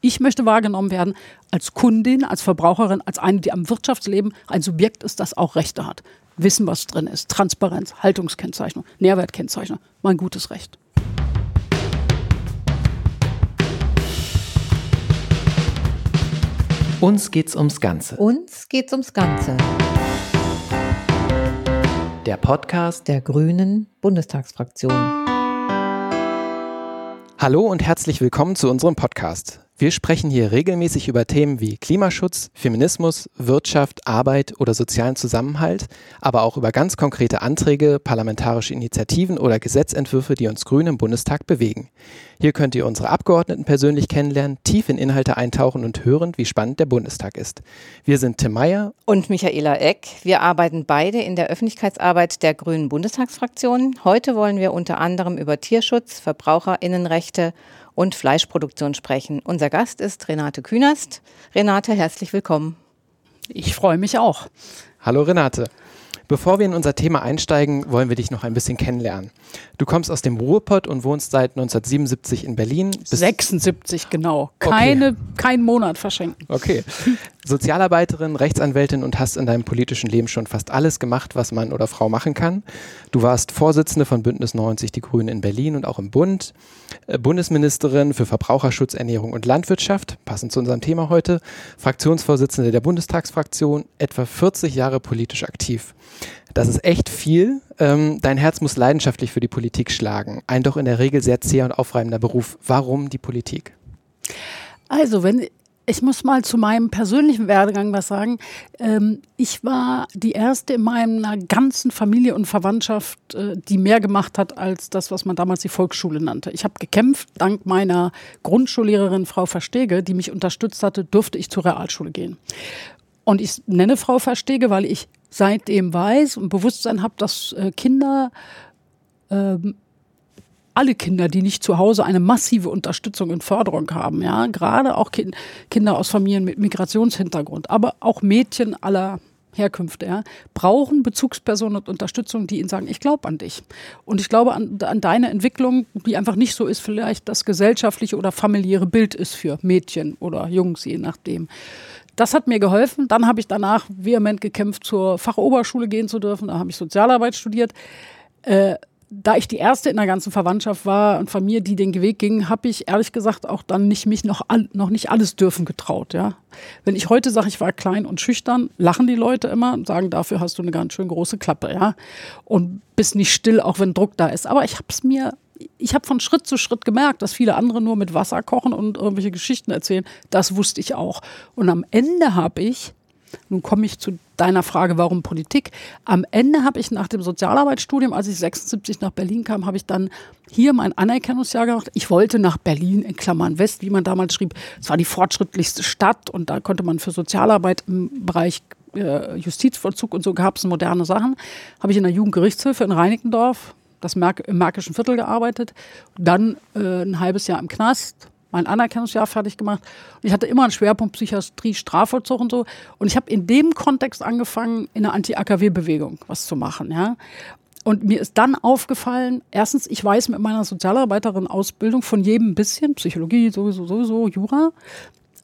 Ich möchte wahrgenommen werden als Kundin, als Verbraucherin, als eine, die am Wirtschaftsleben ein Subjekt ist, das auch Rechte hat. Wissen, was drin ist. Transparenz, Haltungskennzeichnung, Nährwertkennzeichnung. Mein gutes Recht. Uns geht's ums Ganze. Uns geht's ums Ganze. Der Podcast der Grünen Bundestagsfraktion. Hallo und herzlich willkommen zu unserem Podcast. Wir sprechen hier regelmäßig über Themen wie Klimaschutz, Feminismus, Wirtschaft, Arbeit oder sozialen Zusammenhalt, aber auch über ganz konkrete Anträge, parlamentarische Initiativen oder Gesetzentwürfe, die uns Grüne im Bundestag bewegen. Hier könnt ihr unsere Abgeordneten persönlich kennenlernen, tief in Inhalte eintauchen und hören, wie spannend der Bundestag ist. Wir sind Tim Meyer und Michaela Eck. Wir arbeiten beide in der Öffentlichkeitsarbeit der Grünen Bundestagsfraktion. Heute wollen wir unter anderem über Tierschutz, Verbraucherinnenrechte und Fleischproduktion sprechen. Unser Gast ist Renate Künast. Renate, herzlich willkommen. Ich freue mich auch. Hallo Renate. Bevor wir in unser Thema einsteigen, wollen wir dich noch ein bisschen kennenlernen. Du kommst aus dem Ruhrpott und wohnst seit 1977 in Berlin. 76, genau. Keine, okay. Kein Monat verschenken. Okay. Sozialarbeiterin, Rechtsanwältin und hast in deinem politischen Leben schon fast alles gemacht, was Mann oder Frau machen kann. Du warst Vorsitzende von Bündnis 90 Die Grünen in Berlin und auch im Bund, äh, Bundesministerin für Verbraucherschutz, Ernährung und Landwirtschaft, passend zu unserem Thema heute, Fraktionsvorsitzende der Bundestagsfraktion, etwa 40 Jahre politisch aktiv. Das ist echt viel. Ähm, dein Herz muss leidenschaftlich für die Politik schlagen. Ein doch in der Regel sehr zäher und aufreibender Beruf. Warum die Politik? Also, wenn ich muss mal zu meinem persönlichen Werdegang was sagen. Ähm, ich war die erste in meiner ganzen Familie und Verwandtschaft, äh, die mehr gemacht hat als das, was man damals die Volksschule nannte. Ich habe gekämpft, dank meiner Grundschullehrerin Frau Verstege, die mich unterstützt hatte, durfte ich zur Realschule gehen. Und ich nenne Frau Verstege, weil ich seitdem weiß und Bewusstsein habe, dass äh, Kinder, ähm, alle Kinder, die nicht zu Hause eine massive Unterstützung und Förderung haben, ja, gerade auch kind, Kinder aus Familien mit Migrationshintergrund, aber auch Mädchen aller Herkünfte, ja, brauchen Bezugspersonen und Unterstützung, die ihnen sagen, ich glaube an dich. Und ich glaube an, an, deine Entwicklung, die einfach nicht so ist, vielleicht das gesellschaftliche oder familiäre Bild ist für Mädchen oder Jungs, je nachdem. Das hat mir geholfen. Dann habe ich danach vehement gekämpft, zur Fachoberschule gehen zu dürfen. Da habe ich Sozialarbeit studiert. Äh, da ich die erste in der ganzen Verwandtschaft war und von mir, die den Weg ging, habe ich ehrlich gesagt auch dann nicht mich noch, all, noch nicht alles dürfen getraut. Ja. Wenn ich heute sage, ich war klein und schüchtern, lachen die Leute immer und sagen, dafür hast du eine ganz schön große Klappe, ja. Und bist nicht still, auch wenn Druck da ist. Aber ich habe es mir ich habe von Schritt zu Schritt gemerkt, dass viele andere nur mit Wasser kochen und irgendwelche Geschichten erzählen. Das wusste ich auch. Und am Ende habe ich, nun komme ich zu deiner Frage, warum Politik. Am Ende habe ich nach dem Sozialarbeitsstudium, als ich 76 nach Berlin kam, habe ich dann hier mein Anerkennungsjahr gemacht. Ich wollte nach Berlin in Klammern West, wie man damals schrieb. Es war die fortschrittlichste Stadt und da konnte man für Sozialarbeit im Bereich äh, Justizvollzug und so gab es moderne Sachen. Habe ich in der Jugendgerichtshilfe in Reinickendorf das Merk im Märkischen Viertel gearbeitet, dann äh, ein halbes Jahr im Knast, mein Anerkennungsjahr fertig gemacht. Und ich hatte immer einen Schwerpunkt Psychiatrie, Strafvollzug und so. Und ich habe in dem Kontext angefangen, in der Anti-AKW-Bewegung was zu machen. Ja. Und mir ist dann aufgefallen, erstens, ich weiß mit meiner Sozialarbeiterin-Ausbildung von jedem ein bisschen, Psychologie sowieso, sowieso, Jura.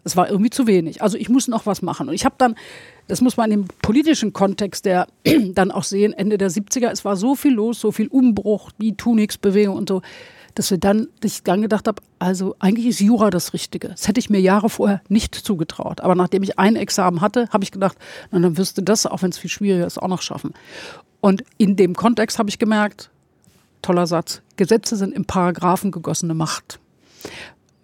Es war irgendwie zu wenig. Also ich muss noch was machen. Und ich habe dann das muss man im politischen Kontext der dann auch sehen, Ende der 70er, es war so viel los, so viel Umbruch, die Tunix-Bewegung und so, dass wir dann, dass ich dann gedacht habe, also eigentlich ist Jura das Richtige. Das hätte ich mir Jahre vorher nicht zugetraut. Aber nachdem ich ein Examen hatte, habe ich gedacht, na, dann wirst du das, auch wenn es viel schwieriger ist, auch noch schaffen. Und in dem Kontext habe ich gemerkt, toller Satz, Gesetze sind im Paragraphen gegossene Macht.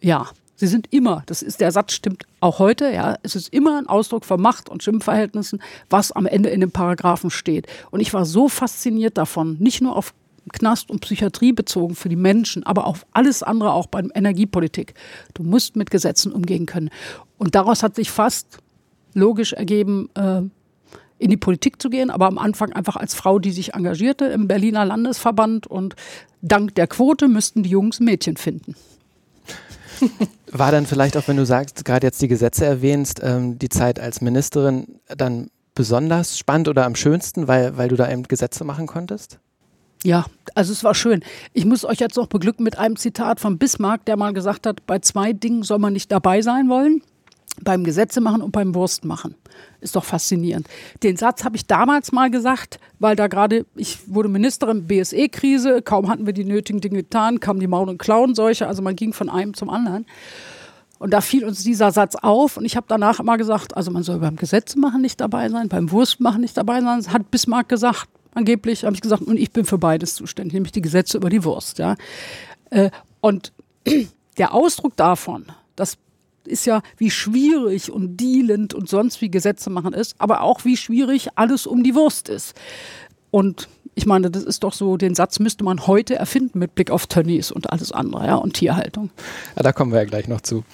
Ja, Sie sind immer, das ist der Satz stimmt auch heute, ja, es ist immer ein Ausdruck von Macht und Stimmverhältnissen, was am Ende in den Paragraphen steht. Und ich war so fasziniert davon, nicht nur auf Knast und Psychiatrie bezogen für die Menschen, aber auf alles andere auch bei Energiepolitik. Du musst mit Gesetzen umgehen können. Und daraus hat sich fast logisch ergeben, äh, in die Politik zu gehen, aber am Anfang einfach als Frau, die sich engagierte im Berliner Landesverband und dank der Quote müssten die Jungs Mädchen finden. War dann vielleicht auch, wenn du sagst, gerade jetzt die Gesetze erwähnst, ähm, die Zeit als Ministerin dann besonders spannend oder am schönsten, weil, weil du da eben Gesetze machen konntest? Ja, also es war schön. Ich muss euch jetzt noch beglücken mit einem Zitat von Bismarck, der mal gesagt hat, bei zwei Dingen soll man nicht dabei sein wollen. Beim Gesetze machen und beim Wurst machen. Ist doch faszinierend. Den Satz habe ich damals mal gesagt, weil da gerade, ich wurde Ministerin, BSE-Krise, kaum hatten wir die nötigen Dinge getan, kam die Maul- und Klauenseuche, also man ging von einem zum anderen. Und da fiel uns dieser Satz auf und ich habe danach immer gesagt, also man soll beim Gesetze machen nicht dabei sein, beim Wurst machen nicht dabei sein. Hat Bismarck gesagt, angeblich habe ich gesagt, und ich bin für beides zuständig, nämlich die Gesetze über die Wurst. Ja. Äh, und der Ausdruck davon, das ist ja, wie schwierig und dealend und sonst wie Gesetze machen ist, aber auch wie schwierig alles um die Wurst ist. Und ich meine, das ist doch so, den Satz müsste man heute erfinden mit Blick auf Tönnies und alles andere, ja, und Tierhaltung. Ja, da kommen wir ja gleich noch zu.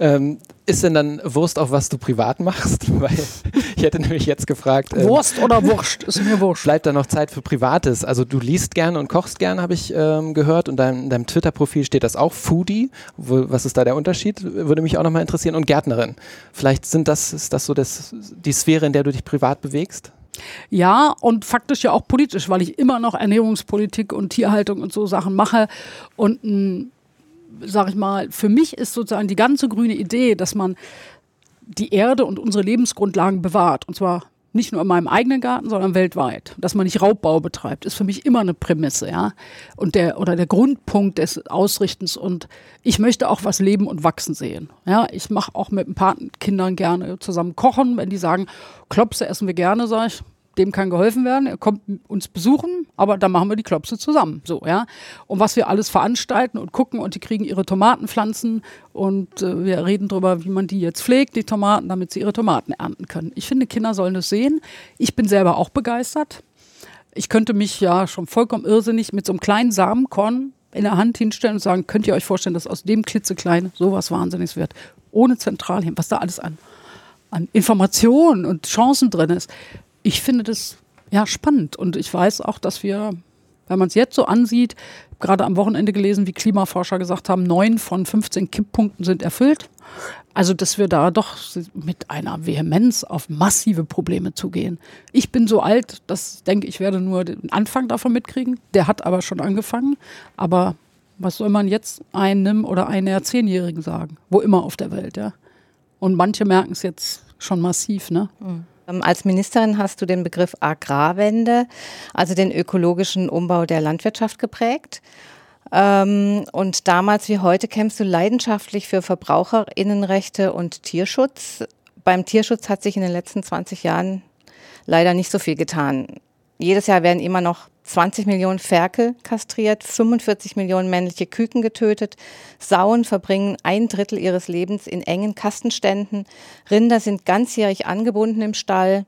Ähm, ist denn dann Wurst auch, was du privat machst? Weil ich hätte nämlich jetzt gefragt. Ähm, Wurst oder Wurst? Ist mir wurscht. Bleibt da noch Zeit für Privates? Also du liest gerne und kochst gerne, habe ich ähm, gehört. Und dein, in deinem Twitter-Profil steht das auch, Foodie. Wo, was ist da der Unterschied? Würde mich auch nochmal interessieren. Und Gärtnerin. Vielleicht sind das, ist das so das, die Sphäre, in der du dich privat bewegst? Ja, und faktisch ja auch politisch, weil ich immer noch Ernährungspolitik und Tierhaltung und so Sachen mache. Und ein, sag ich mal, für mich ist sozusagen die ganze grüne Idee, dass man die Erde und unsere Lebensgrundlagen bewahrt. Und zwar nicht nur in meinem eigenen Garten, sondern weltweit. Dass man nicht Raubbau betreibt, ist für mich immer eine Prämisse, ja. Und der, oder der Grundpunkt des Ausrichtens. Und ich möchte auch was leben und wachsen sehen. Ja, ich mache auch mit ein paar Kindern gerne zusammen kochen. Wenn die sagen, Klopse essen wir gerne, sage ich, dem kann geholfen werden. Er kommt uns besuchen, aber dann machen wir die Klopse zusammen. So, ja. Und was wir alles veranstalten und gucken und die kriegen ihre Tomatenpflanzen und äh, wir reden darüber, wie man die jetzt pflegt, die Tomaten, damit sie ihre Tomaten ernten können. Ich finde, Kinder sollen es sehen. Ich bin selber auch begeistert. Ich könnte mich ja schon vollkommen irrsinnig mit so einem kleinen Samenkorn in der Hand hinstellen und sagen, könnt ihr euch vorstellen, dass aus dem klitzekleinen sowas Wahnsinniges wird. Ohne Zentralhirn, was da alles an, an Informationen und Chancen drin ist ich finde das ja spannend und ich weiß auch, dass wir, wenn man es jetzt so ansieht, gerade am Wochenende gelesen, wie Klimaforscher gesagt haben, neun von 15 Kipppunkten sind erfüllt. Also, dass wir da doch mit einer Vehemenz auf massive Probleme zugehen. Ich bin so alt, dass ich denke, ich werde nur den Anfang davon mitkriegen. Der hat aber schon angefangen. Aber was soll man jetzt einem oder einer Zehnjährigen sagen? Wo immer auf der Welt, ja. Und manche merken es jetzt schon massiv, ne? Mhm. Ähm, als Ministerin hast du den Begriff Agrarwende, also den ökologischen Umbau der Landwirtschaft geprägt. Ähm, und damals wie heute kämpfst du leidenschaftlich für Verbraucherinnenrechte und Tierschutz. Beim Tierschutz hat sich in den letzten 20 Jahren leider nicht so viel getan. Jedes Jahr werden immer noch 20 Millionen Ferkel kastriert, 45 Millionen männliche Küken getötet. Sauen verbringen ein Drittel ihres Lebens in engen Kastenständen. Rinder sind ganzjährig angebunden im Stall.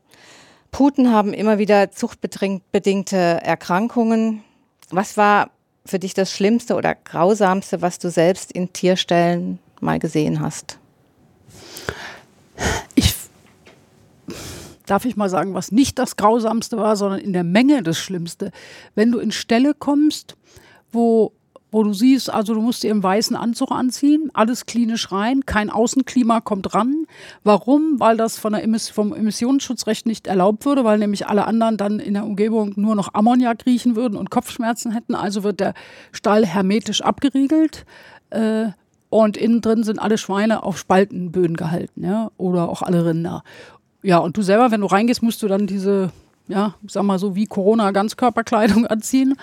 Puten haben immer wieder zuchtbedingte Erkrankungen. Was war für dich das Schlimmste oder Grausamste, was du selbst in Tierstellen mal gesehen hast? Darf ich mal sagen, was nicht das Grausamste war, sondern in der Menge das Schlimmste. Wenn du in Ställe kommst, wo wo du siehst, also du musst dir im weißen Anzug anziehen, alles klinisch rein, kein Außenklima kommt ran. Warum? Weil das von der Emiss vom Emissionsschutzrecht nicht erlaubt würde, weil nämlich alle anderen dann in der Umgebung nur noch Ammoniak riechen würden und Kopfschmerzen hätten. Also wird der Stall hermetisch abgeriegelt. Äh, und innen drin sind alle Schweine auf Spaltenböden gehalten, ja, oder auch alle Rinder. Ja, und du selber, wenn du reingehst, musst du dann diese, ja, sag mal so wie Corona Ganzkörperkleidung anziehen.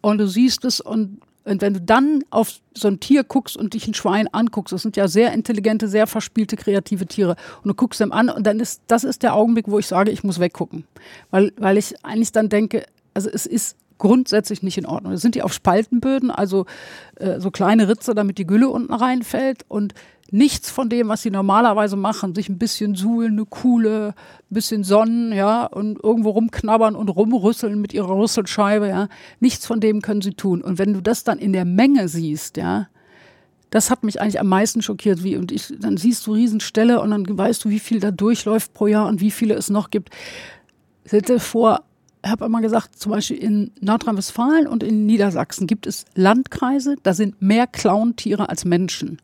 Und du siehst es und, und wenn du dann auf so ein Tier guckst und dich ein Schwein anguckst, das sind ja sehr intelligente, sehr verspielte, kreative Tiere. Und du guckst them an und dann ist, das ist der Augenblick, wo ich sage, ich muss weggucken. Weil, weil ich eigentlich dann denke, also es ist grundsätzlich nicht in Ordnung. Das sind die auf Spaltenböden, also äh, so kleine Ritze, damit die Gülle unten reinfällt. Und nichts von dem, was sie normalerweise machen, sich ein bisschen suhlen, eine Kuhle, ein bisschen sonnen, ja, und irgendwo rumknabbern und rumrüsseln mit ihrer Rüsselscheibe, ja, nichts von dem können sie tun. Und wenn du das dann in der Menge siehst, ja, das hat mich eigentlich am meisten schockiert, wie, und ich, dann siehst du Riesenställe und dann weißt du, wie viel da durchläuft pro Jahr und wie viele es noch gibt. Hätte vor, habe immer gesagt, zum Beispiel in Nordrhein-Westfalen und in Niedersachsen gibt es Landkreise, da sind mehr Clowntiere als Menschen.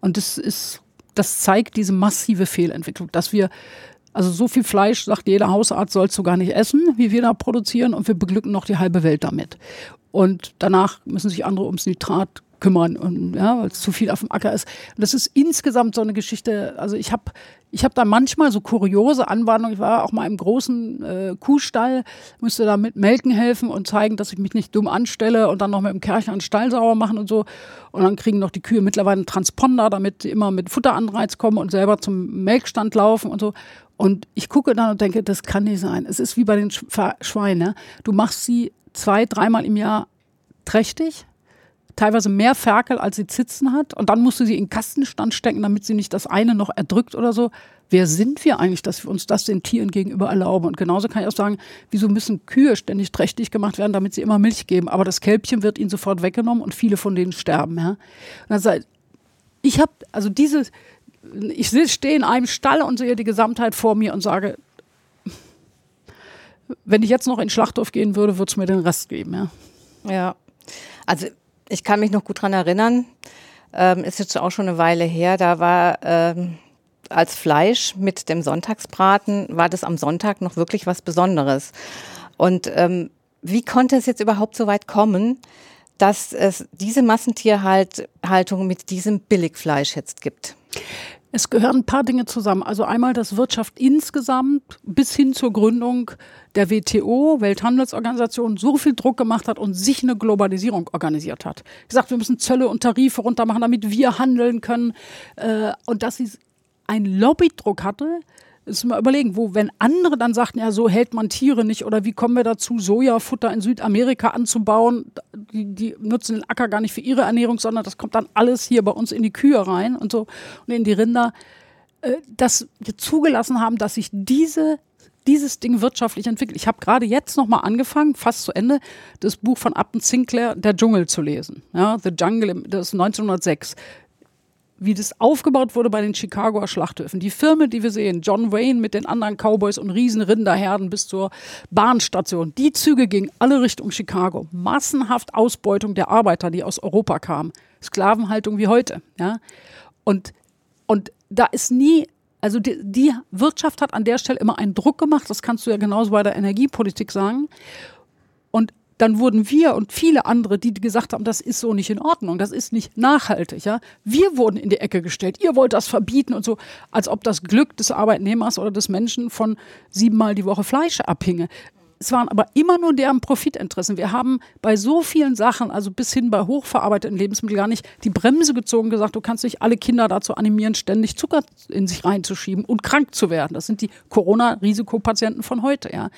Und das ist, das zeigt diese massive Fehlentwicklung, dass wir Also so viel Fleisch, sagt jeder Hausarzt, sollst du gar nicht essen, wie wir da produzieren und wir beglücken noch die halbe Welt damit. Und danach müssen sich andere ums Nitrat kümmern und ja, weil es zu viel auf dem Acker ist. Und das ist insgesamt so eine Geschichte. Also ich habe ich habe da manchmal so kuriose Anwarnungen. Ich war auch mal im großen äh, Kuhstall, musste da mit Melken helfen und zeigen, dass ich mich nicht dumm anstelle und dann noch mit dem Kercher einen Stall sauber machen und so. Und dann kriegen noch die Kühe mittlerweile einen Transponder, damit sie immer mit Futteranreiz kommen und selber zum Melkstand laufen und so. Und ich gucke dann und denke, das kann nicht sein. Es ist wie bei den Schweinen. Du machst sie zwei, dreimal im Jahr trächtig teilweise mehr Ferkel, als sie Zitzen hat. Und dann musst du sie in den Kastenstand stecken, damit sie nicht das eine noch erdrückt oder so. Wer sind wir eigentlich, dass wir uns das den Tieren gegenüber erlauben? Und genauso kann ich auch sagen, wieso müssen Kühe ständig trächtig gemacht werden, damit sie immer Milch geben? Aber das Kälbchen wird ihnen sofort weggenommen und viele von denen sterben. Ja? Und dann sag, ich habe, also diese, ich stehe in einem Stall und sehe die Gesamtheit vor mir und sage, wenn ich jetzt noch in Schlachthof gehen würde, würde es mir den Rest geben. Ja. Ja, also ich kann mich noch gut dran erinnern, ähm, ist jetzt auch schon eine Weile her, da war ähm, als Fleisch mit dem Sonntagsbraten, war das am Sonntag noch wirklich was Besonderes. Und ähm, wie konnte es jetzt überhaupt so weit kommen, dass es diese Massentierhaltung mit diesem Billigfleisch jetzt gibt? Es gehören ein paar Dinge zusammen. Also einmal, dass Wirtschaft insgesamt bis hin zur Gründung der WTO, Welthandelsorganisation, so viel Druck gemacht hat und sich eine Globalisierung organisiert hat. Gesagt, wir müssen Zölle und Tarife runtermachen, damit wir handeln können. Äh, und dass sie einen Lobbydruck hatte, ist mal überlegen, wo, wenn andere dann sagten, ja, so hält man Tiere nicht oder wie kommen wir dazu, Sojafutter in Südamerika anzubauen, die, die nutzen den Acker gar nicht für ihre Ernährung, sondern das kommt dann alles hier bei uns in die Kühe rein und so und in die Rinder, äh, dass wir zugelassen haben, dass sich diese dieses Ding wirtschaftlich entwickelt. Ich habe gerade jetzt noch mal angefangen, fast zu Ende, das Buch von Upton Sinclair, Der Dschungel, zu lesen. Ja, The Jungle, das ist 1906 wie das aufgebaut wurde bei den Chicagoer Schlachthöfen. Die Filme, die wir sehen, John Wayne mit den anderen Cowboys und Riesenrinderherden bis zur Bahnstation, die Züge gingen alle Richtung Chicago. Massenhaft Ausbeutung der Arbeiter, die aus Europa kamen. Sklavenhaltung wie heute. Ja? Und, und da ist nie also die, die, Wirtschaft hat an der Stelle immer einen Druck gemacht, das kannst du ja genauso bei der Energiepolitik sagen. Und dann wurden wir und viele andere, die gesagt haben, das ist so nicht in Ordnung, das ist nicht nachhaltig, ja, wir wurden in die Ecke gestellt. Ihr wollt das verbieten und so, als ob das Glück des Arbeitnehmers oder des Menschen von siebenmal die Woche Fleisch abhinge es waren aber immer nur deren Profitinteressen. Wir haben bei so vielen Sachen, also bis hin bei hochverarbeiteten Lebensmitteln, gar nicht die Bremse gezogen, gesagt, du kannst nicht alle Kinder dazu animieren, ständig Zucker in sich reinzuschieben und krank zu werden. Das sind die Corona-Risikopatienten von heute, ja.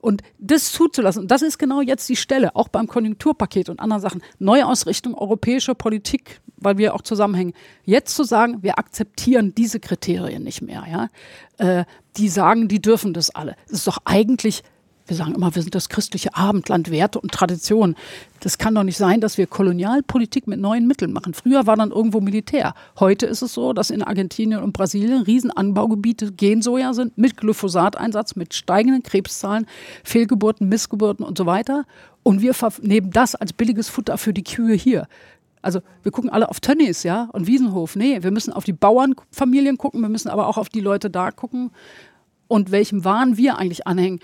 Und das zuzulassen, das ist genau jetzt die Stelle, auch beim Konjunkturpaket und anderen Sachen. Neuausrichtung europäischer Politik, weil wir auch zusammenhängen. Jetzt zu sagen, wir akzeptieren diese Kriterien nicht mehr, ja. Äh, die sagen, die dürfen das alle. Das ist doch eigentlich wir sagen immer, wir sind das christliche Abendland, Werte und Tradition. Das kann doch nicht sein, dass wir Kolonialpolitik mit neuen Mitteln machen. Früher war dann irgendwo Militär. Heute ist es so, dass in Argentinien und Brasilien Riesenanbaugebiete Gensoja sind mit Glyphosateinsatz, mit steigenden Krebszahlen, Fehlgeburten, Missgeburten und so weiter. Und wir nehmen das als billiges Futter für die Kühe hier. Also wir gucken alle auf Tönnies, ja, und Wiesenhof. Nee, wir müssen auf die Bauernfamilien gucken, wir müssen aber auch auf die Leute da gucken und welchem Wahn wir eigentlich anhängen.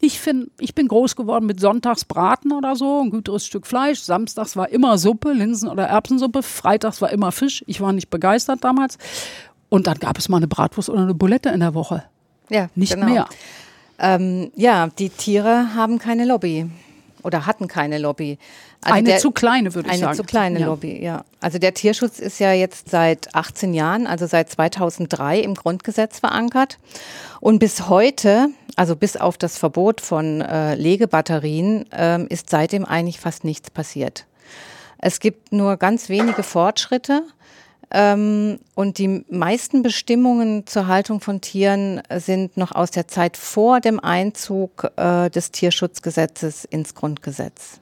Ich finde, ich bin groß geworden mit Sonntagsbraten oder so, ein güteres Stück Fleisch. Samstags war immer Suppe, Linsen- oder Erbsensuppe. Freitags war immer Fisch. Ich war nicht begeistert damals. Und dann gab es mal eine Bratwurst oder eine Bulette in der Woche. Ja, nicht genau. mehr. Ähm, ja, die Tiere haben keine Lobby oder hatten keine Lobby. Also eine der, zu kleine, würde ich eine sagen. Eine zu kleine ja. Lobby, ja. Also der Tierschutz ist ja jetzt seit 18 Jahren, also seit 2003 im Grundgesetz verankert. Und bis heute also bis auf das Verbot von äh, Legebatterien ähm, ist seitdem eigentlich fast nichts passiert. Es gibt nur ganz wenige Fortschritte. Ähm, und die meisten Bestimmungen zur Haltung von Tieren sind noch aus der Zeit vor dem Einzug äh, des Tierschutzgesetzes ins Grundgesetz.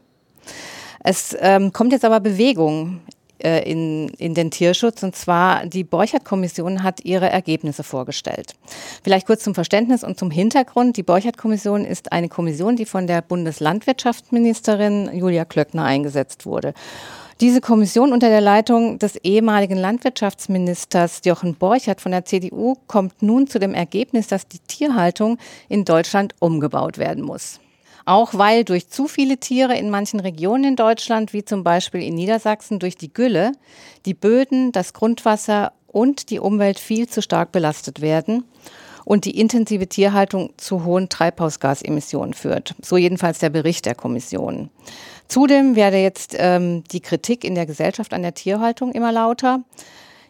Es ähm, kommt jetzt aber Bewegung äh, in, in den Tierschutz. Und zwar die Borchert-Kommission hat ihre Ergebnisse vorgestellt. Vielleicht kurz zum Verständnis und zum Hintergrund. Die Borchert-Kommission ist eine Kommission, die von der Bundeslandwirtschaftsministerin Julia Klöckner eingesetzt wurde. Diese Kommission unter der Leitung des ehemaligen Landwirtschaftsministers Jochen Borchert von der CDU kommt nun zu dem Ergebnis, dass die Tierhaltung in Deutschland umgebaut werden muss. Auch weil durch zu viele Tiere in manchen Regionen in Deutschland, wie zum Beispiel in Niedersachsen, durch die Gülle, die Böden, das Grundwasser und die Umwelt viel zu stark belastet werden und die intensive Tierhaltung zu hohen Treibhausgasemissionen führt. So jedenfalls der Bericht der Kommission. Zudem werde jetzt ähm, die Kritik in der Gesellschaft an der Tierhaltung immer lauter.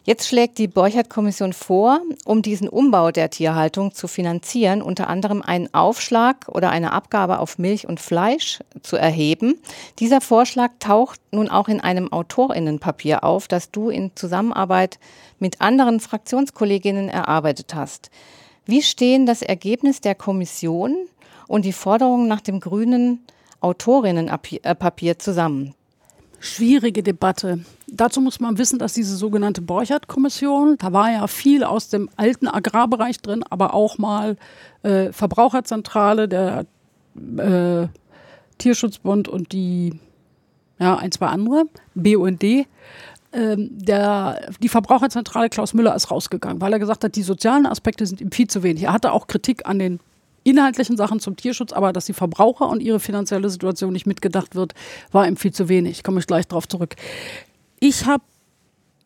Jetzt schlägt die Borchert-Kommission vor, um diesen Umbau der Tierhaltung zu finanzieren, unter anderem einen Aufschlag oder eine Abgabe auf Milch und Fleisch zu erheben. Dieser Vorschlag taucht nun auch in einem Autorinnenpapier auf, das du in Zusammenarbeit mit anderen Fraktionskolleginnen erarbeitet hast. Wie stehen das Ergebnis der Kommission und die Forderungen nach dem grünen Autorinnenpapier zusammen? Schwierige Debatte. Dazu muss man wissen, dass diese sogenannte Borchert-Kommission, da war ja viel aus dem alten Agrarbereich drin, aber auch mal äh, Verbraucherzentrale, der äh, Tierschutzbund und die, ja, ein, zwei andere, BUND. Ähm, der, die Verbraucherzentrale Klaus Müller ist rausgegangen, weil er gesagt hat, die sozialen Aspekte sind ihm viel zu wenig. Er hatte auch Kritik an den inhaltlichen Sachen zum Tierschutz, aber dass die Verbraucher und ihre finanzielle Situation nicht mitgedacht wird, war ihm viel zu wenig. Komme ich gleich darauf zurück. Ich habe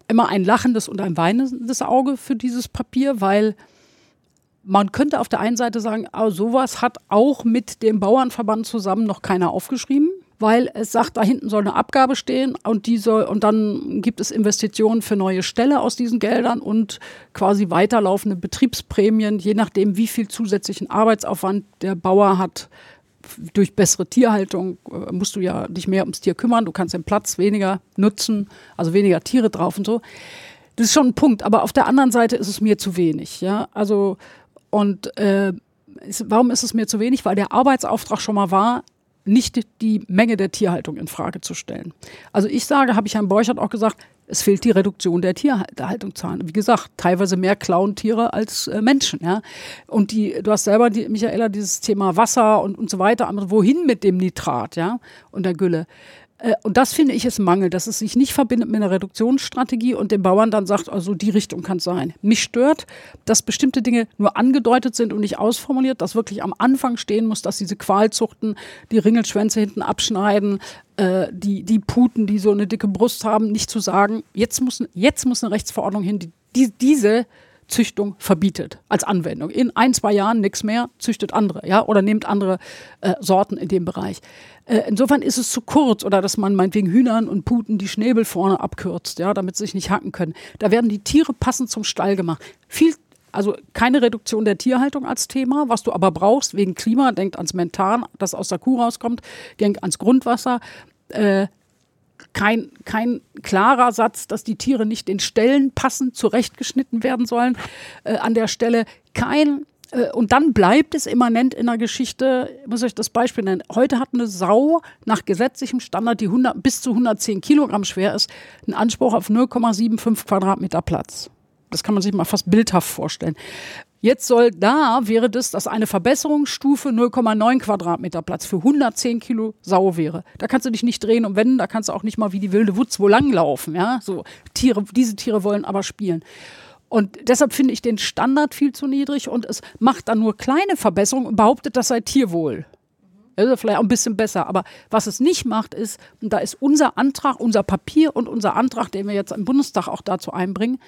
immer ein lachendes und ein weinendes Auge für dieses Papier, weil man könnte auf der einen Seite sagen, oh, sowas hat auch mit dem Bauernverband zusammen noch keiner aufgeschrieben weil es sagt, da hinten soll eine Abgabe stehen und die soll, und dann gibt es Investitionen für neue Ställe aus diesen Geldern und quasi weiterlaufende Betriebsprämien, je nachdem, wie viel zusätzlichen Arbeitsaufwand der Bauer hat. Durch bessere Tierhaltung äh, musst du ja dich mehr ums Tier kümmern, du kannst den Platz weniger nutzen, also weniger Tiere drauf und so. Das ist schon ein Punkt, aber auf der anderen Seite ist es mir zu wenig, ja. Also, und äh, warum ist es mir zu wenig? Weil der Arbeitsauftrag schon mal war, nicht die Menge der Tierhaltung in Frage zu stellen. Also ich sage, habe ich Herrn Borchert auch gesagt, es fehlt die Reduktion der Tierhaltungszahlen. Wie gesagt, teilweise mehr klauen Tiere als äh, Menschen. Ja? Und die, du hast selber, die, Michaela, dieses Thema Wasser und, und so weiter, wohin mit dem Nitrat ja? und der Gülle. Äh, und das finde ich ist Mangel, dass es sich nicht verbindet mit einer Reduktionsstrategie und dem Bauern dann sagt, also die Richtung kann es sein. Mich stört, dass bestimmte Dinge nur angedeutet sind und nicht ausformuliert, dass wirklich am Anfang stehen muss, dass diese Qualzuchten die Ringelschwänze hinten abschneiden, äh, die, die Puten, die so eine dicke Brust haben, nicht zu sagen, jetzt muss, jetzt muss eine Rechtsverordnung hin, die, die diese Züchtung verbietet als Anwendung. In ein, zwei Jahren nichts mehr, züchtet andere, ja, oder nehmt andere äh, Sorten in dem Bereich. Äh, insofern ist es zu kurz oder dass man meinetwegen Hühnern und Puten die Schnäbel vorne abkürzt, ja, damit sie sich nicht hacken können. Da werden die Tiere passend zum Stall gemacht. Viel also keine Reduktion der Tierhaltung als Thema, was du aber brauchst wegen Klima, denkt ans Mentan, das aus der Kuh rauskommt, denk ans Grundwasser. Äh, kein, kein klarer Satz, dass die Tiere nicht den Stellen passend zurechtgeschnitten werden sollen äh, an der Stelle. Kein und dann bleibt es immanent in der Geschichte, ich muss euch das Beispiel nennen. Heute hat eine Sau nach gesetzlichem Standard, die 100, bis zu 110 Kilogramm schwer ist, einen Anspruch auf 0,75 Quadratmeter Platz. Das kann man sich mal fast bildhaft vorstellen. Jetzt soll da wäre das, dass eine Verbesserungsstufe 0,9 Quadratmeter Platz für 110 Kilo Sau wäre. Da kannst du dich nicht drehen und wenden, da kannst du auch nicht mal wie die wilde Wutz wo langlaufen. Ja, so Tiere, diese Tiere wollen aber spielen. Und deshalb finde ich den Standard viel zu niedrig und es macht dann nur kleine Verbesserungen und behauptet, das sei Tierwohl. Also vielleicht auch ein bisschen besser. Aber was es nicht macht, ist, und da ist unser Antrag, unser Papier und unser Antrag, den wir jetzt im Bundestag auch dazu einbringen,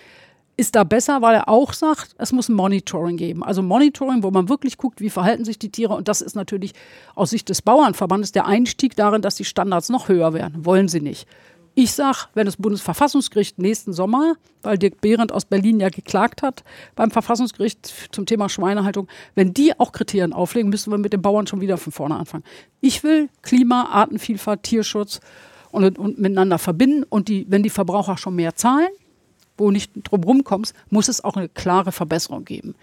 ist da besser, weil er auch sagt, es muss ein Monitoring geben. Also Monitoring, wo man wirklich guckt, wie verhalten sich die Tiere. Und das ist natürlich aus Sicht des Bauernverbandes der Einstieg darin, dass die Standards noch höher werden. Wollen sie nicht. Ich sage, wenn das Bundesverfassungsgericht nächsten Sommer, weil Dirk Behrendt aus Berlin ja geklagt hat beim Verfassungsgericht zum Thema Schweinehaltung, wenn die auch Kriterien auflegen, müssen wir mit den Bauern schon wieder von vorne anfangen. Ich will Klima, Artenvielfalt, Tierschutz und, und miteinander verbinden. Und die, wenn die Verbraucher schon mehr zahlen, wo nicht drum rumkommst, muss es auch eine klare Verbesserung geben.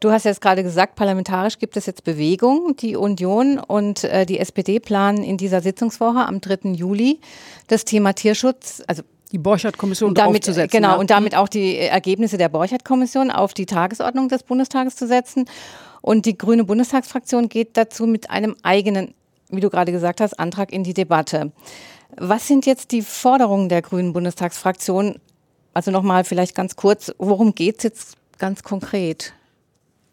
Du hast jetzt gerade gesagt, parlamentarisch gibt es jetzt Bewegung. Die Union und äh, die SPD planen in dieser Sitzungswoche am 3. Juli das Thema Tierschutz, also die Borchert-Kommission damit, draufzusetzen. Genau, ja. und damit auch die Ergebnisse der Borchert-Kommission auf die Tagesordnung des Bundestages zu setzen. Und die grüne Bundestagsfraktion geht dazu mit einem eigenen, wie du gerade gesagt hast, Antrag in die Debatte. Was sind jetzt die Forderungen der Grünen Bundestagsfraktion? Also nochmal vielleicht ganz kurz, worum geht es jetzt ganz konkret?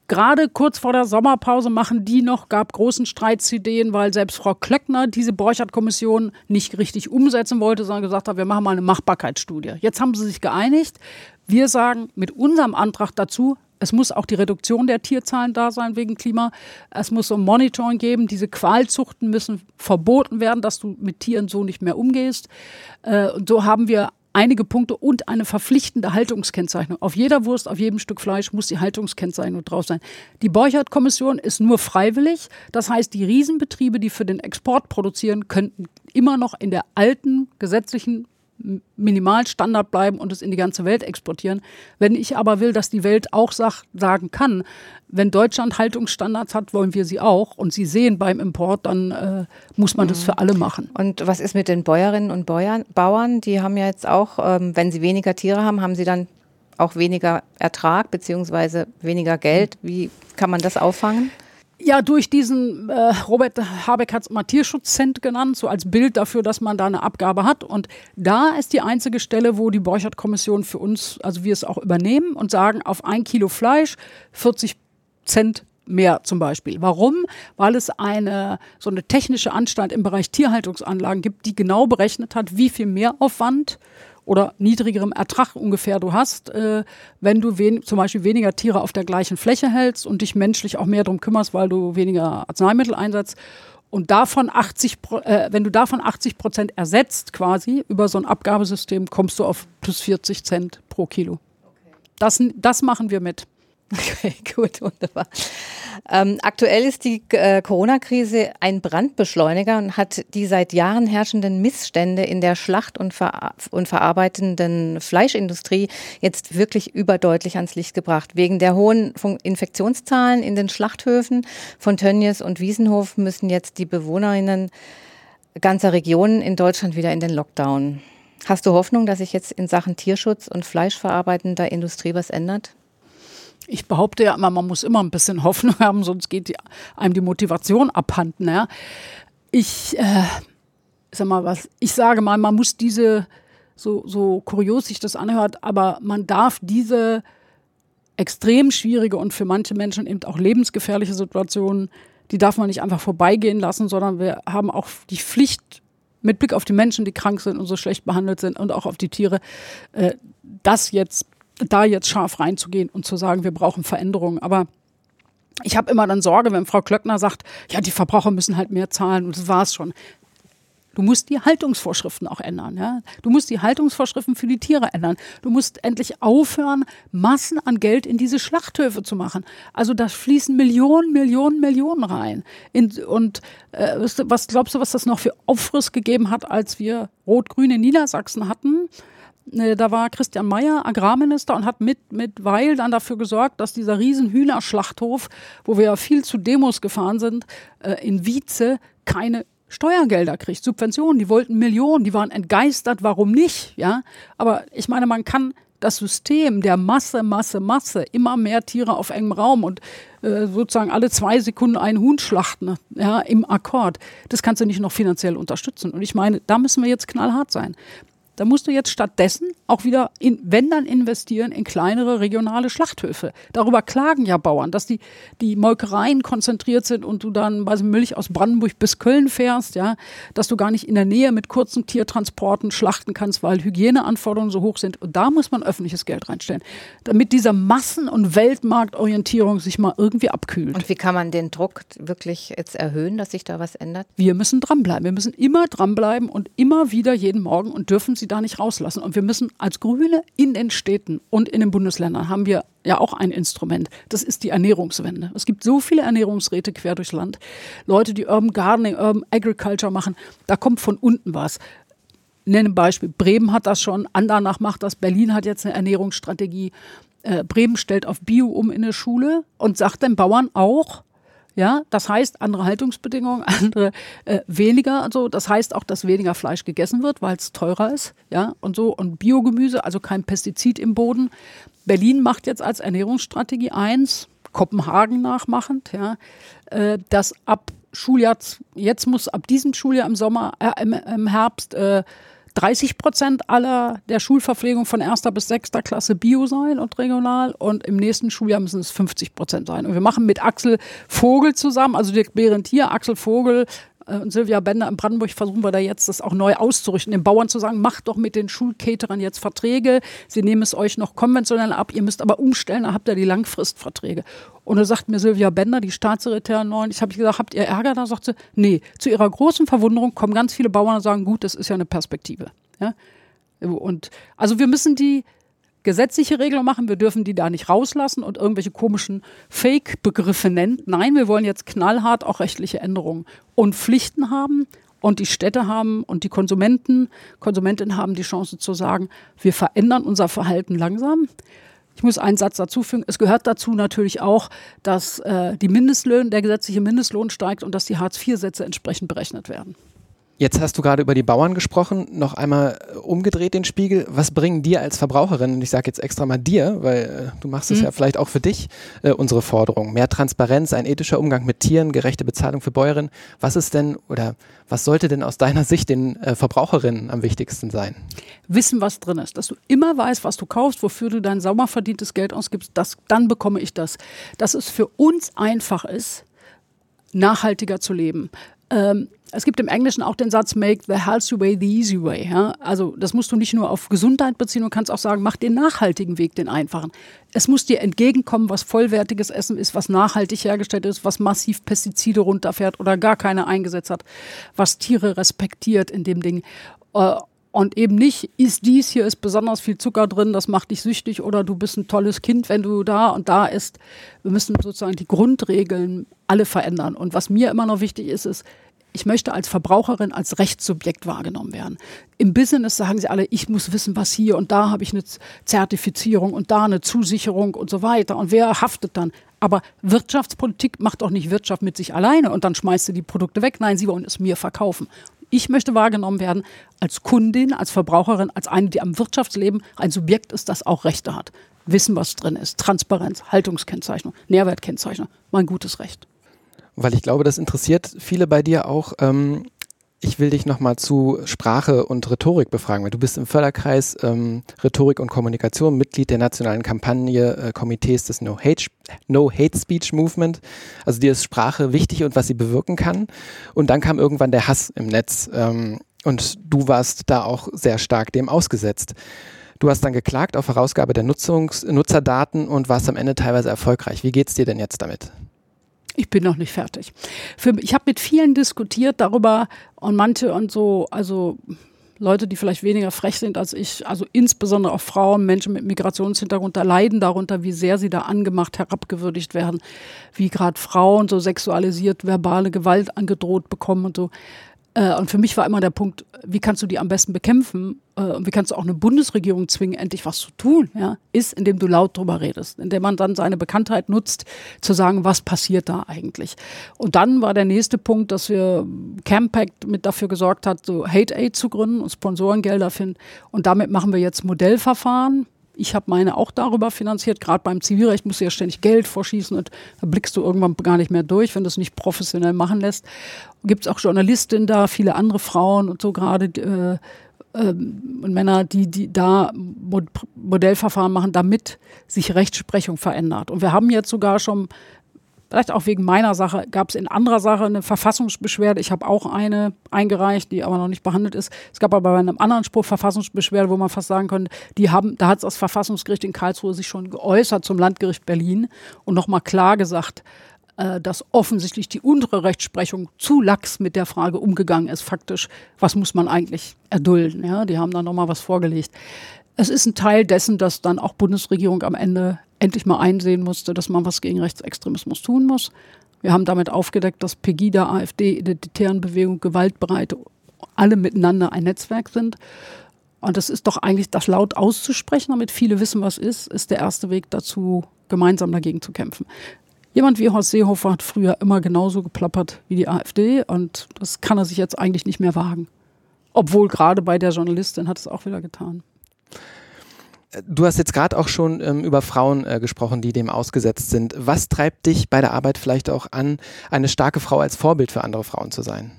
Gerade kurz vor der Sommerpause machen die noch, gab großen Streitsideen, weil selbst Frau Klöckner diese Borchardt-Kommission nicht richtig umsetzen wollte, sondern gesagt hat, wir machen mal eine Machbarkeitsstudie. Jetzt haben sie sich geeinigt. Wir sagen mit unserem Antrag dazu, es muss auch die Reduktion der Tierzahlen da sein wegen Klima. Es muss so ein Monitoring geben. Diese Qualzuchten müssen verboten werden, dass du mit Tieren so nicht mehr umgehst. Äh, und so haben wir einige Punkte und eine verpflichtende Haltungskennzeichnung. Auf jeder Wurst, auf jedem Stück Fleisch muss die Haltungskennzeichnung drauf sein. Die Borchardt-Kommission ist nur freiwillig. Das heißt, die Riesenbetriebe, die für den Export produzieren, könnten immer noch in der alten gesetzlichen Minimalstandard bleiben und es in die ganze Welt exportieren. Wenn ich aber will, dass die Welt auch sag, sagen kann, wenn Deutschland Haltungsstandards hat, wollen wir sie auch und sie sehen beim Import, dann äh, muss man mhm. das für alle machen. Und was ist mit den Bäuerinnen und Bäuern, Bauern? Die haben ja jetzt auch, ähm, wenn sie weniger Tiere haben, haben sie dann auch weniger Ertrag beziehungsweise weniger Geld. Wie kann man das auffangen? Ja, durch diesen, äh, Robert Habeck hat es mal Tierschutzcent genannt, so als Bild dafür, dass man da eine Abgabe hat. Und da ist die einzige Stelle, wo die Borchardt-Kommission für uns, also wir es auch übernehmen und sagen, auf ein Kilo Fleisch 40 Cent mehr zum Beispiel. Warum? Weil es eine so eine technische Anstalt im Bereich Tierhaltungsanlagen gibt, die genau berechnet hat, wie viel Mehraufwand oder niedrigerem Ertrag ungefähr du hast, äh, wenn du wen, zum Beispiel weniger Tiere auf der gleichen Fläche hältst und dich menschlich auch mehr darum kümmerst, weil du weniger Arzneimittel einsetzt. Und davon 80, äh, wenn du davon 80 Prozent ersetzt quasi über so ein Abgabesystem, kommst du auf plus 40 Cent pro Kilo. Das, das machen wir mit. Okay, gut, wunderbar. Ähm, aktuell ist die äh, Corona-Krise ein Brandbeschleuniger und hat die seit Jahren herrschenden Missstände in der Schlacht- und, ver und verarbeitenden Fleischindustrie jetzt wirklich überdeutlich ans Licht gebracht. Wegen der hohen Infektionszahlen in den Schlachthöfen von Tönnies und Wiesenhof müssen jetzt die Bewohnerinnen ganzer Regionen in Deutschland wieder in den Lockdown. Hast du Hoffnung, dass sich jetzt in Sachen Tierschutz und fleischverarbeitender Industrie was ändert? Ich behaupte ja immer, man muss immer ein bisschen Hoffnung haben, sonst geht die, einem die Motivation abhanden. Ja. Ich äh, sag mal was, ich sage mal, man muss diese, so, so kurios sich das anhört, aber man darf diese extrem schwierige und für manche Menschen eben auch lebensgefährliche Situation, die darf man nicht einfach vorbeigehen lassen, sondern wir haben auch die Pflicht, mit Blick auf die Menschen, die krank sind und so schlecht behandelt sind und auch auf die Tiere, äh, das jetzt da jetzt scharf reinzugehen und zu sagen, wir brauchen Veränderungen. Aber ich habe immer dann Sorge, wenn Frau Klöckner sagt, ja, die Verbraucher müssen halt mehr zahlen und das war's schon. Du musst die Haltungsvorschriften auch ändern. Ja? Du musst die Haltungsvorschriften für die Tiere ändern. Du musst endlich aufhören, Massen an Geld in diese Schlachthöfe zu machen. Also da fließen Millionen, Millionen, Millionen rein. In, und äh, was glaubst du, was das noch für Aufriss gegeben hat, als wir Rot-Grün in Niedersachsen hatten? Äh, da war Christian Mayer Agrarminister und hat mit, mit Weil dann dafür gesorgt, dass dieser riesen Hühnerschlachthof, wo wir ja viel zu Demos gefahren sind, äh, in Wietze keine Steuergelder kriegt, Subventionen, die wollten Millionen, die waren entgeistert, warum nicht, ja? Aber ich meine, man kann das System der Masse, Masse, Masse, immer mehr Tiere auf engem Raum und äh, sozusagen alle zwei Sekunden ein Huhn schlachten, ja, im Akkord, das kannst du nicht noch finanziell unterstützen. Und ich meine, da müssen wir jetzt knallhart sein. Da musst du jetzt stattdessen auch wieder, in, wenn dann investieren, in kleinere regionale Schlachthöfe. Darüber klagen ja Bauern, dass die, die Molkereien konzentriert sind und du dann bei Milch aus Brandenburg bis Köln fährst, ja, dass du gar nicht in der Nähe mit kurzen Tiertransporten schlachten kannst, weil Hygieneanforderungen so hoch sind. Und da muss man öffentliches Geld reinstellen, damit diese Massen- und Weltmarktorientierung sich mal irgendwie abkühlt. Und wie kann man den Druck wirklich jetzt erhöhen, dass sich da was ändert? Wir müssen dranbleiben. Wir müssen immer dranbleiben und immer wieder jeden Morgen und dürfen sie sie da nicht rauslassen. Und wir müssen als Grüne in den Städten und in den Bundesländern haben wir ja auch ein Instrument. Das ist die Ernährungswende. Es gibt so viele Ernährungsräte quer durchs Land. Leute, die Urban Gardening, Urban Agriculture machen. Da kommt von unten was. Nenne ein Beispiel. Bremen hat das schon, Andernach macht das, Berlin hat jetzt eine Ernährungsstrategie. Äh, Bremen stellt auf Bio um in der Schule und sagt den Bauern auch, ja, das heißt andere Haltungsbedingungen, andere äh, weniger. Also das heißt auch, dass weniger Fleisch gegessen wird, weil es teurer ist. Ja, und so und Biogemüse, also kein Pestizid im Boden. Berlin macht jetzt als Ernährungsstrategie eins, Kopenhagen nachmachend, ja, äh, dass ab Schuljahr, jetzt muss ab diesem Schuljahr im Sommer, äh, im, im, Herbst äh, 30 Prozent aller der Schulverpflegung von erster bis sechster Klasse Bio sein und regional und im nächsten Schuljahr müssen es 50 Prozent sein. Und wir machen mit Axel Vogel zusammen, also Dirk Behrendt hier, Axel Vogel, und Silvia Bender in Brandenburg versuchen wir da jetzt das auch neu auszurichten, den Bauern zu sagen, macht doch mit den Schulcaterern jetzt Verträge, sie nehmen es euch noch konventionell ab, ihr müsst aber umstellen, dann habt ihr die Langfristverträge. Und da sagt mir Silvia Bender, die Staatssekretärin neun, ich habe gesagt, habt ihr Ärger? Da sagt sie, nee, zu ihrer großen Verwunderung kommen ganz viele Bauern und sagen, gut, das ist ja eine Perspektive. Ja? Und also wir müssen die, gesetzliche Regelung machen. Wir dürfen die da nicht rauslassen und irgendwelche komischen Fake-Begriffe nennen. Nein, wir wollen jetzt knallhart auch rechtliche Änderungen und Pflichten haben. Und die Städte haben und die Konsumenten, Konsumentinnen haben die Chance zu sagen, wir verändern unser Verhalten langsam. Ich muss einen Satz dazu fügen. Es gehört dazu natürlich auch, dass äh, die Mindestlöhne, der gesetzliche Mindestlohn steigt und dass die Hartz-IV-Sätze entsprechend berechnet werden. Jetzt hast du gerade über die Bauern gesprochen, noch einmal äh, umgedreht den Spiegel. Was bringen dir als Verbraucherin, und ich sage jetzt extra mal dir, weil äh, du machst es mhm. ja vielleicht auch für dich, äh, unsere Forderungen? Mehr Transparenz, ein ethischer Umgang mit Tieren, gerechte Bezahlung für Bäuerinnen. Was ist denn oder was sollte denn aus deiner Sicht den äh, Verbraucherinnen am wichtigsten sein? Wissen, was drin ist. Dass du immer weißt, was du kaufst, wofür du dein sauber verdientes Geld ausgibst, das, dann bekomme ich das. Dass es für uns einfach ist, nachhaltiger zu leben. Ähm, es gibt im Englischen auch den Satz, make the healthy way the easy way. Ja? Also das musst du nicht nur auf Gesundheit beziehen, du kannst auch sagen, mach den nachhaltigen Weg, den einfachen. Es muss dir entgegenkommen, was vollwertiges Essen ist, was nachhaltig hergestellt ist, was massiv Pestizide runterfährt oder gar keine eingesetzt hat, was Tiere respektiert in dem Ding. Äh, und eben nicht, ist dies, hier ist besonders viel Zucker drin, das macht dich süchtig oder du bist ein tolles Kind, wenn du da und da isst. Wir müssen sozusagen die Grundregeln alle verändern. Und was mir immer noch wichtig ist, ist, ich möchte als Verbraucherin als Rechtssubjekt wahrgenommen werden. Im Business sagen sie alle, ich muss wissen, was hier und da habe ich eine Zertifizierung und da eine Zusicherung und so weiter. Und wer haftet dann? Aber Wirtschaftspolitik macht auch nicht Wirtschaft mit sich alleine und dann schmeißt sie die Produkte weg. Nein, sie wollen es mir verkaufen. Ich möchte wahrgenommen werden als Kundin, als Verbraucherin, als eine, die am Wirtschaftsleben ein Subjekt ist, das auch Rechte hat. Wissen, was drin ist. Transparenz, Haltungskennzeichnung, Nährwertkennzeichnung. Mein gutes Recht weil ich glaube, das interessiert viele bei dir auch. Ähm, ich will dich nochmal zu Sprache und Rhetorik befragen, weil du bist im Förderkreis ähm, Rhetorik und Kommunikation, Mitglied der nationalen Kampagne äh, Komitees des no Hate, no Hate Speech Movement. Also dir ist Sprache wichtig und was sie bewirken kann. Und dann kam irgendwann der Hass im Netz ähm, und du warst da auch sehr stark dem ausgesetzt. Du hast dann geklagt auf Herausgabe der Nutzungs Nutzerdaten und warst am Ende teilweise erfolgreich. Wie geht's dir denn jetzt damit? Ich bin noch nicht fertig. Für, ich habe mit vielen diskutiert darüber und manche und so, also Leute, die vielleicht weniger frech sind als ich, also insbesondere auch Frauen, Menschen mit Migrationshintergrund, da leiden darunter, wie sehr sie da angemacht, herabgewürdigt werden, wie gerade Frauen so sexualisiert verbale Gewalt angedroht bekommen und so. Äh, und für mich war immer der Punkt, wie kannst du die am besten bekämpfen äh, und wie kannst du auch eine Bundesregierung zwingen, endlich was zu tun, ja, ist, indem du laut drüber redest, indem man dann seine Bekanntheit nutzt, zu sagen, was passiert da eigentlich. Und dann war der nächste Punkt, dass wir Campact mit dafür gesorgt hat, so Hate Aid zu gründen und Sponsorengelder finden. Und damit machen wir jetzt Modellverfahren ich habe meine auch darüber finanziert. Gerade beim Zivilrecht musst du ja ständig Geld vorschießen und da blickst du irgendwann gar nicht mehr durch, wenn du es nicht professionell machen lässt. Gibt es auch Journalistinnen da, viele andere Frauen und so gerade äh, äh, und Männer, die, die da Modellverfahren machen, damit sich Rechtsprechung verändert. Und wir haben jetzt sogar schon vielleicht auch wegen meiner Sache, gab es in anderer Sache eine Verfassungsbeschwerde. Ich habe auch eine eingereicht, die aber noch nicht behandelt ist. Es gab aber bei einem anderen Spruch Verfassungsbeschwerde, wo man fast sagen könnte, die haben, da hat das Verfassungsgericht in Karlsruhe sich schon geäußert zum Landgericht Berlin und nochmal klar gesagt, äh, dass offensichtlich die untere Rechtsprechung zu lax mit der Frage umgegangen ist, faktisch, was muss man eigentlich erdulden. Ja, die haben da nochmal was vorgelegt. Es ist ein Teil dessen, dass dann auch Bundesregierung am Ende endlich mal einsehen musste, dass man was gegen Rechtsextremismus tun muss. Wir haben damit aufgedeckt, dass Pegida, AfD, Identitären Bewegung, Gewaltbereite alle miteinander ein Netzwerk sind. Und das ist doch eigentlich, das laut auszusprechen, damit viele wissen, was ist, ist der erste Weg dazu, gemeinsam dagegen zu kämpfen. Jemand wie Horst Seehofer hat früher immer genauso geplappert wie die AfD und das kann er sich jetzt eigentlich nicht mehr wagen. Obwohl gerade bei der Journalistin hat es auch wieder getan. Du hast jetzt gerade auch schon ähm, über Frauen äh, gesprochen, die dem ausgesetzt sind. Was treibt dich bei der Arbeit vielleicht auch an, eine starke Frau als Vorbild für andere Frauen zu sein?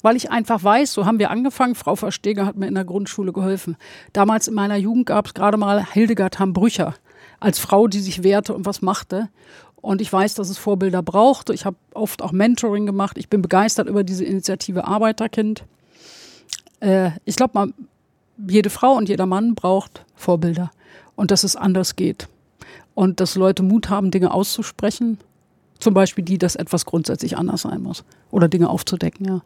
Weil ich einfach weiß, so haben wir angefangen. Frau Versteger hat mir in der Grundschule geholfen. Damals in meiner Jugend gab es gerade mal Hildegard Hambrücher als Frau, die sich wehrte und was machte. Und ich weiß, dass es Vorbilder braucht. Ich habe oft auch Mentoring gemacht. Ich bin begeistert über diese Initiative Arbeiterkind. Äh, ich glaube, jede Frau und jeder Mann braucht Vorbilder und dass es anders geht. Und dass Leute Mut haben, Dinge auszusprechen. Zum Beispiel die, dass etwas grundsätzlich anders sein muss. Oder Dinge aufzudecken, ja.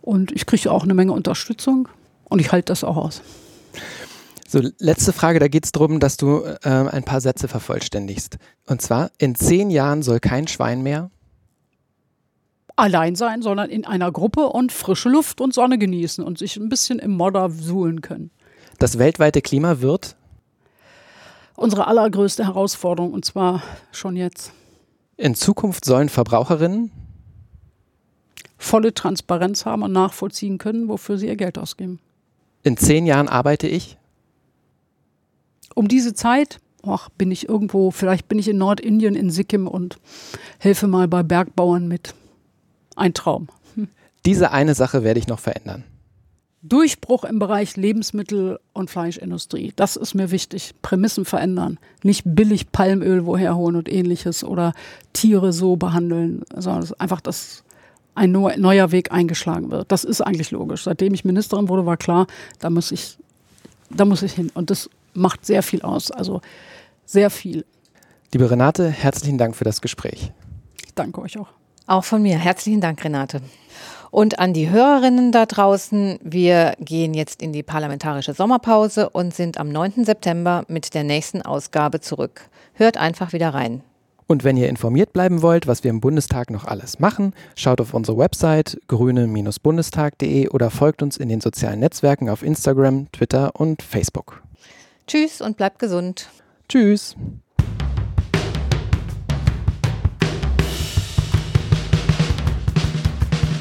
Und ich kriege auch eine Menge Unterstützung und ich halte das auch aus. So, letzte Frage, da geht es darum, dass du äh, ein paar Sätze vervollständigst. Und zwar, in zehn Jahren soll kein Schwein mehr allein sein, sondern in einer Gruppe und frische Luft und Sonne genießen und sich ein bisschen im Modder suhlen können. Das weltweite Klima wird? Unsere allergrößte Herausforderung und zwar schon jetzt. In Zukunft sollen Verbraucherinnen volle Transparenz haben und nachvollziehen können, wofür sie ihr Geld ausgeben. In zehn Jahren arbeite ich? Um diese Zeit ach, bin ich irgendwo, vielleicht bin ich in Nordindien, in Sikkim und helfe mal bei Bergbauern mit. Ein Traum. Hm. Diese eine Sache werde ich noch verändern. Durchbruch im Bereich Lebensmittel- und Fleischindustrie. Das ist mir wichtig. Prämissen verändern. Nicht billig Palmöl woher holen und ähnliches oder Tiere so behandeln, sondern einfach, dass ein neuer Weg eingeschlagen wird. Das ist eigentlich logisch. Seitdem ich Ministerin wurde, war klar, da muss ich, da muss ich hin. Und das macht sehr viel aus. Also sehr viel. Liebe Renate, herzlichen Dank für das Gespräch. Ich danke euch auch. Auch von mir. Herzlichen Dank, Renate. Und an die Hörerinnen da draußen, wir gehen jetzt in die parlamentarische Sommerpause und sind am 9. September mit der nächsten Ausgabe zurück. Hört einfach wieder rein. Und wenn ihr informiert bleiben wollt, was wir im Bundestag noch alles machen, schaut auf unsere Website grüne-bundestag.de oder folgt uns in den sozialen Netzwerken auf Instagram, Twitter und Facebook. Tschüss und bleibt gesund. Tschüss.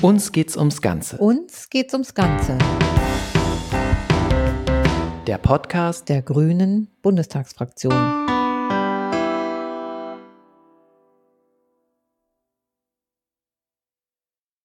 Uns geht's ums Ganze. Uns geht's ums Ganze. Der Podcast der Grünen Bundestagsfraktion.